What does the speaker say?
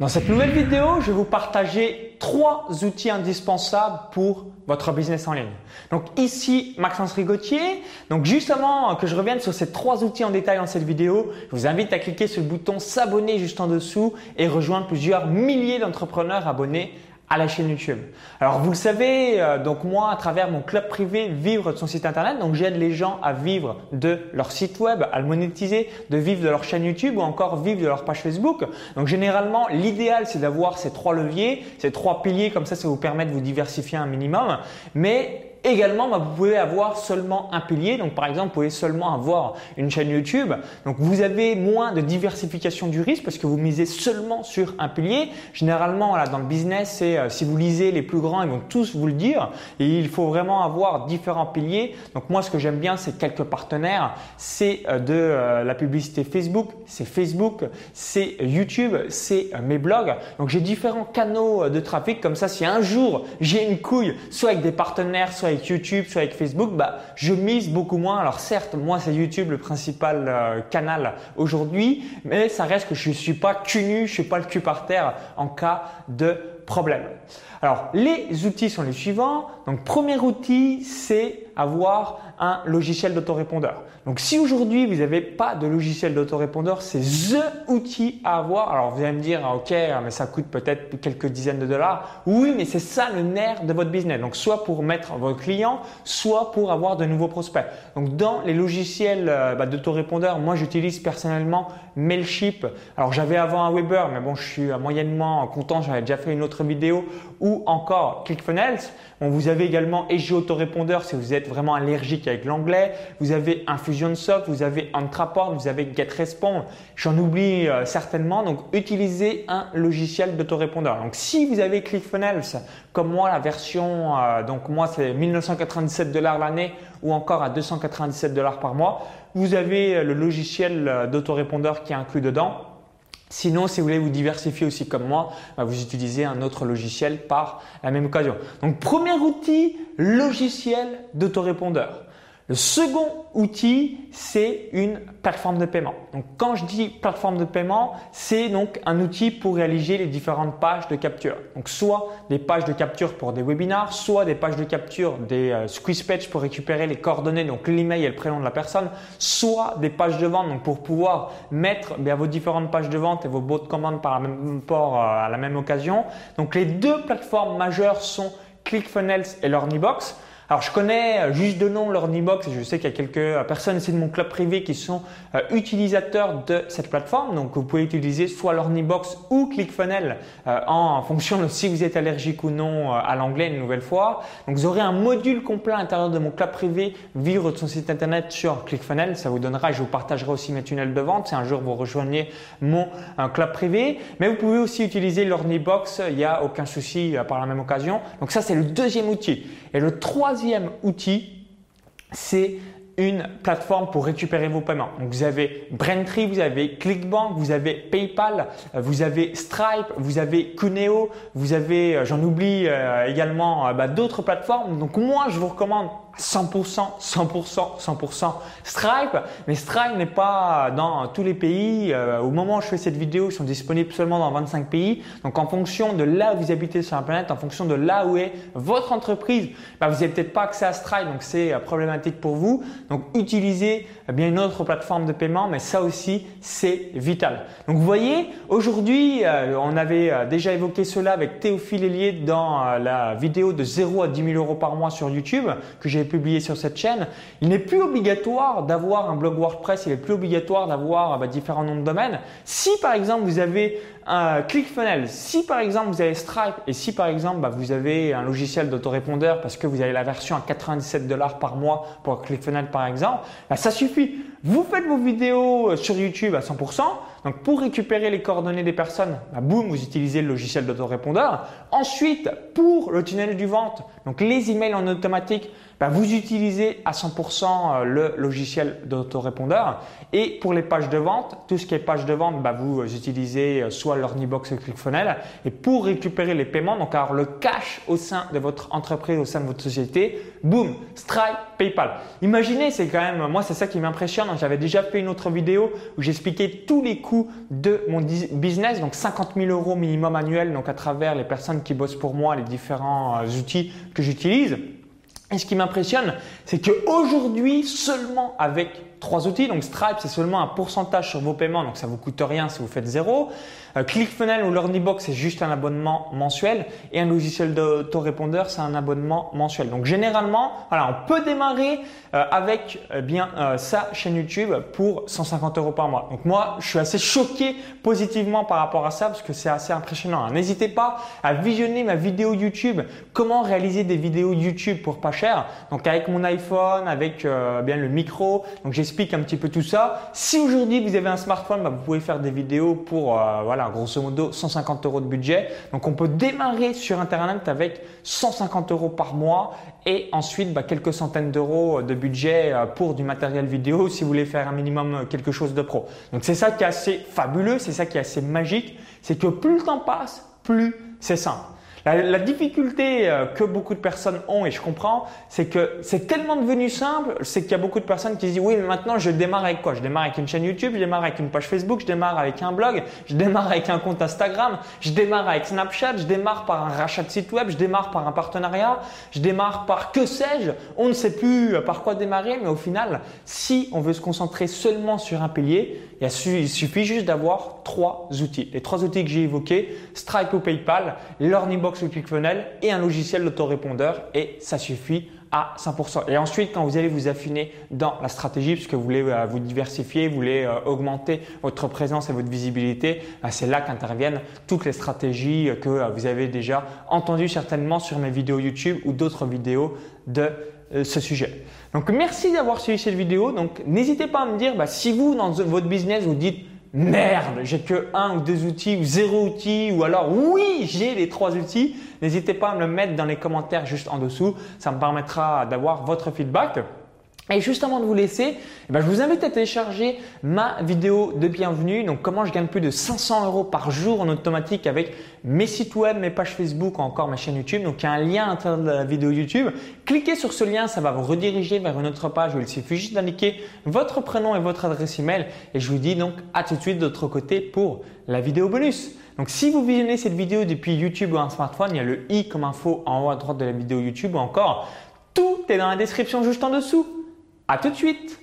Dans cette nouvelle vidéo, je vais vous partager trois outils indispensables pour votre business en ligne. Donc ici, Maxence Rigotier. Donc juste avant que je revienne sur ces trois outils en détail dans cette vidéo, je vous invite à cliquer sur le bouton s'abonner juste en dessous et rejoindre plusieurs milliers d'entrepreneurs abonnés à la chaîne YouTube. Alors vous le savez, euh, donc moi à travers mon club privé Vivre de son site internet, donc j'aide les gens à vivre de leur site web, à le monétiser, de vivre de leur chaîne YouTube ou encore vivre de leur page Facebook. Donc généralement l'idéal c'est d'avoir ces trois leviers, ces trois piliers comme ça ça vous permet de vous diversifier un minimum. Mais Également, bah, vous pouvez avoir seulement un pilier. Donc, par exemple, vous pouvez seulement avoir une chaîne YouTube. Donc, vous avez moins de diversification du risque parce que vous misez seulement sur un pilier. Généralement, dans le business, c'est euh, si vous lisez les plus grands, ils vont tous vous le dire. Et il faut vraiment avoir différents piliers. Donc, moi, ce que j'aime bien, c'est quelques partenaires. C'est euh, de euh, la publicité Facebook, c'est Facebook, c'est YouTube, c'est mes blogs. Donc, j'ai différents canaux de trafic. Comme ça, si un jour j'ai une couille, soit avec des partenaires, soit YouTube, soit avec Facebook, bah, je mise beaucoup moins. Alors certes, moi c'est YouTube le principal euh, canal aujourd'hui, mais ça reste que je ne suis pas cul nu, je suis pas le cul par terre en cas de problème. Alors les outils sont les suivants. Donc premier outil, c'est avoir un logiciel d'autorépondeur. Donc si aujourd'hui vous n'avez pas de logiciel d'autorépondeur, c'est THE outil à avoir. Alors vous allez me dire, ok, mais ça coûte peut-être quelques dizaines de dollars. Oui, mais c'est ça le nerf de votre business. Donc soit pour mettre vos clients, soit pour avoir de nouveaux prospects. Donc dans les logiciels euh, bah, d'autorépondeur, moi j'utilise personnellement Mailchimp. Alors j'avais avant un Weber, mais bon, je suis moyennement content. J'avais déjà fait une autre vidéo ou encore ClickFunnels. Bon, vous avez également EG Autorépondeur si vous êtes vraiment allergique avec l'anglais. Vous avez Infusionsoft, vous avez Entraport, vous avez GetRespond. J'en oublie euh, certainement. Donc, utilisez un logiciel d'autorépondeur. Donc, si vous avez ClickFunnels, comme moi, la version, euh, donc moi, c'est 1997 dollars l'année ou encore à 297 dollars par mois, vous avez euh, le logiciel d'autorépondeur qui est inclus dedans. Sinon, si vous voulez vous diversifier aussi comme moi, bah, vous utilisez un autre logiciel par la même occasion. Donc, premier outil, logiciel d'autorépondeur. Le second outil, c'est une plateforme de paiement. Donc, quand je dis plateforme de paiement, c'est donc un outil pour réaliser les différentes pages de capture. Donc, soit des pages de capture pour des webinars, soit des pages de capture des euh, squeeze pages pour récupérer les coordonnées, donc l'email et le prénom de la personne, soit des pages de vente, donc pour pouvoir mettre bien vos différentes pages de vente et vos bots de commande par la même port euh, à la même occasion. Donc, les deux plateformes majeures sont ClickFunnels et LearnyBox. Alors je connais euh, juste de nom LearnyBox et je sais qu'il y a quelques euh, personnes ici de mon club privé qui sont euh, utilisateurs de cette plateforme. Donc vous pouvez utiliser soit LearnyBox ou ClickFunnels en fonction de si vous êtes allergique ou non à l'anglais une nouvelle fois. Donc vous aurez un module complet à l'intérieur de mon club privé vivre de son site internet sur ClickFunnels. Ça vous donnera je vous partagerai aussi mes tunnels de vente si un jour vous rejoignez mon club privé. Mais vous pouvez aussi utiliser LearnyBox, il n'y a aucun souci par la même occasion. Donc ça c'est le deuxième outil. Et le troisième troisième outil, c'est une plateforme pour récupérer vos paiements. Vous avez Braintree, vous avez Clickbank, vous avez PayPal, euh, vous avez Stripe, vous avez Cuneo, vous avez, euh, j'en oublie euh, également bah, d'autres plateformes. Donc moi, je vous recommande 100%, 100%, 100% Stripe. Mais Stripe n'est pas dans tous les pays. Euh, au moment où je fais cette vidéo, ils sont disponibles seulement dans 25 pays. Donc en fonction de là où vous habitez sur la planète, en fonction de là où est votre entreprise, bah, vous n'avez peut-être pas accès à Stripe. Donc c'est euh, problématique pour vous. Donc utilisez euh, bien une autre plateforme de paiement. Mais ça aussi, c'est vital. Donc vous voyez, aujourd'hui, on avait déjà évoqué cela avec Théophile Hélier dans la vidéo de 0 à 10 000 euros par mois sur YouTube que j'ai publié sur cette chaîne, il n'est plus obligatoire d'avoir un blog WordPress, il n'est plus obligatoire d'avoir bah, différents noms de domaines. Si par exemple vous avez un ClickFunnels, si par exemple vous avez Stripe et si par exemple bah, vous avez un logiciel d'autorépondeur parce que vous avez la version à 97 dollars par mois pour ClickFunnels par exemple, bah, ça suffit. Vous faites vos vidéos sur YouTube à 100%. Donc pour récupérer les coordonnées des personnes, boum, vous utilisez le logiciel d'autorépondeur. Ensuite, pour le tunnel du vente, donc les emails en automatique, bah, vous utilisez à 100% euh, le logiciel d'autorépondeur. Et pour les pages de vente, tout ce qui est page de vente, bah, vous utilisez euh, soit l'Ornibox ou ClickFunnels. Et pour récupérer les paiements, donc avoir le cash au sein de votre entreprise, au sein de votre société, boum, Stripe, PayPal. Imaginez, c'est quand même, moi c'est ça qui m'impressionne. J'avais déjà fait une autre vidéo où j'expliquais tous les coûts de mon business, donc 50 000 euros minimum annuel, donc à travers les personnes qui bossent pour moi, les différents euh, outils que j'utilise. Et ce qui m'impressionne, c'est qu'aujourd'hui, seulement avec trois outils, donc Stripe, c'est seulement un pourcentage sur vos paiements, donc ça vous coûte rien si vous faites zéro. Euh, ClickFunnels ou LearnyBox, c'est juste un abonnement mensuel. Et un logiciel d'autorépondeur, c'est un abonnement mensuel. Donc généralement, voilà, on peut démarrer euh, avec euh, bien sa chaîne YouTube pour 150 euros par mois. Donc moi, je suis assez choqué positivement par rapport à ça parce que c'est assez impressionnant. Hein. N'hésitez pas à visionner ma vidéo YouTube, comment réaliser des vidéos YouTube pour pas Donc avec mon iPhone, avec bien le micro. Donc j'explique un petit peu tout ça. Si aujourd'hui vous avez un smartphone, bah, vous pouvez faire des vidéos pour voilà grosso modo 150 euros de budget. Donc on peut démarrer sur Internet avec 150 euros par mois et ensuite bah, quelques centaines d'euros de budget euh, pour du matériel vidéo si vous voulez faire un minimum euh, quelque chose de pro. Donc c'est ça qui est assez fabuleux, c'est ça qui est assez magique, c'est que plus le temps passe, plus c'est simple. La, difficulté euh, que beaucoup de personnes ont, et je comprends, c'est que c'est tellement devenu simple, c'est qu'il y a beaucoup de personnes qui se disent oui, mais maintenant je démarre avec quoi? Je démarre avec une chaîne YouTube, je démarre avec une page Facebook, je démarre avec un blog, je démarre avec un compte Instagram, je démarre avec Snapchat, je démarre par un rachat de site web, je démarre par un partenariat, je démarre par que sais-je On ne sait plus par quoi démarrer, mais au final, si on veut se concentrer seulement sur un pilier, il suffit juste d'avoir trois outils. Les trois outils que j'ai évoqués, Stripe ou PayPal, Learningbox ou ClickFunnels et un logiciel d'autorépondeur et ça suffit à 100%. Et ensuite, quand vous allez vous affiner dans la stratégie, puisque vous voulez euh, vous diversifier, vous voulez euh, augmenter votre présence et votre visibilité, bah, c'est là qu'interviennent toutes les stratégies que euh, vous avez déjà entendues certainement sur mes vidéos YouTube ou d'autres vidéos de ce sujet. Donc merci d'avoir suivi cette vidéo. Donc n'hésitez pas à me dire bah, si vous dans votre business vous dites merde, j'ai que un ou deux outils ou zéro outil ou alors oui, j'ai les trois outils. N'hésitez pas à me le mettre dans les commentaires juste en dessous. Ça me permettra d'avoir votre feedback. Et juste avant de vous laisser, eh ben, je vous invite à télécharger ma vidéo de bienvenue. Donc, comment je gagne plus de 500 euros par jour en automatique avec mes sites web, mes pages Facebook ou encore ma chaîne YouTube. Donc, il y a un lien à l'intérieur de la vidéo YouTube. Cliquez sur ce lien, ça va vous rediriger vers une autre page où il suffit juste d'indiquer votre prénom et votre adresse email. Et je vous dis donc à tout de suite de l'autre côté pour la vidéo bonus. Donc, si vous visionnez cette vidéo depuis YouTube ou un smartphone, il y a le i comme info en haut à droite de la vidéo YouTube ou encore tout est dans la description juste en dessous. À tout de suite